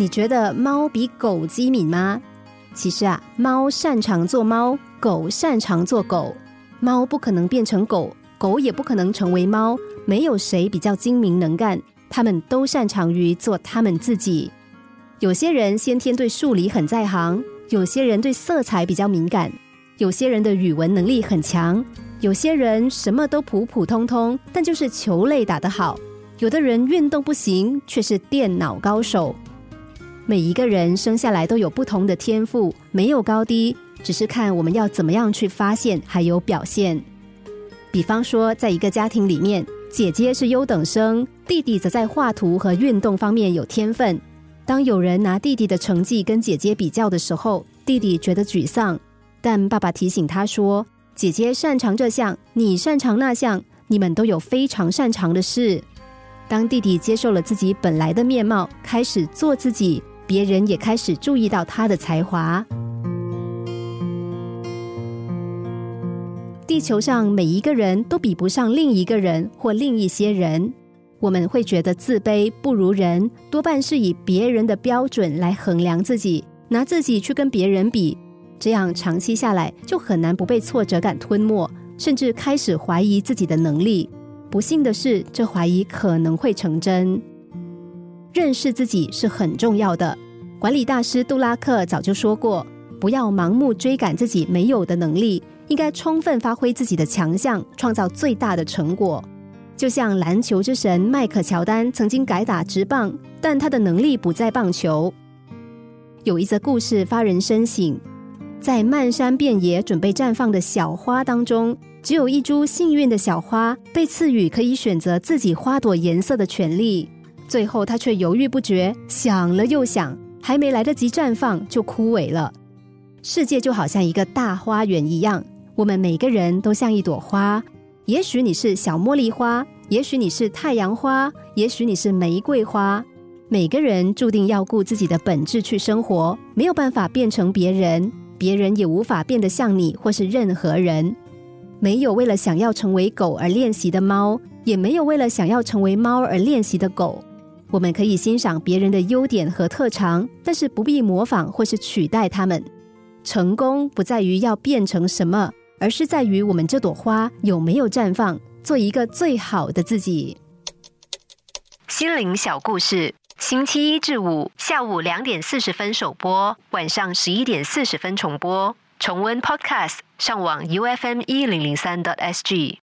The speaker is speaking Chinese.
你觉得猫比狗机敏吗？其实啊，猫擅长做猫，狗擅长做狗。猫不可能变成狗，狗也不可能成为猫。没有谁比较精明能干，他们都擅长于做他们自己。有些人先天对数理很在行，有些人对色彩比较敏感，有些人的语文能力很强，有些人什么都普普通通，但就是球类打得好。有的人运动不行，却是电脑高手。每一个人生下来都有不同的天赋，没有高低，只是看我们要怎么样去发现还有表现。比方说，在一个家庭里面，姐姐是优等生，弟弟则在画图和运动方面有天分。当有人拿弟弟的成绩跟姐姐比较的时候，弟弟觉得沮丧，但爸爸提醒他说：“姐姐擅长这项，你擅长那项，你们都有非常擅长的事。”当弟弟接受了自己本来的面貌，开始做自己，别人也开始注意到他的才华。地球上每一个人都比不上另一个人或另一些人，我们会觉得自卑不如人，多半是以别人的标准来衡量自己，拿自己去跟别人比，这样长期下来就很难不被挫折感吞没，甚至开始怀疑自己的能力。不幸的是，这怀疑可能会成真。认识自己是很重要的。管理大师杜拉克早就说过：“不要盲目追赶自己没有的能力，应该充分发挥自己的强项，创造最大的成果。”就像篮球之神迈克乔丹曾经改打直棒，但他的能力不在棒球。有一则故事发人深省：在漫山遍野准备绽放的小花当中。只有一株幸运的小花被赐予可以选择自己花朵颜色的权利，最后它却犹豫不决，想了又想，还没来得及绽放就枯萎了。世界就好像一个大花园一样，我们每个人都像一朵花。也许你是小茉莉花，也许你是太阳花，也许你是玫瑰花。每个人注定要顾自己的本质去生活，没有办法变成别人，别人也无法变得像你或是任何人。没有为了想要成为狗而练习的猫，也没有为了想要成为猫而练习的狗。我们可以欣赏别人的优点和特长，但是不必模仿或是取代他们。成功不在于要变成什么，而是在于我们这朵花有没有绽放，做一个最好的自己。心灵小故事，星期一至五下午两点四十分首播，晚上十一点四十分重播。重温 Podcast，上网 U F M 一零零三 t S G。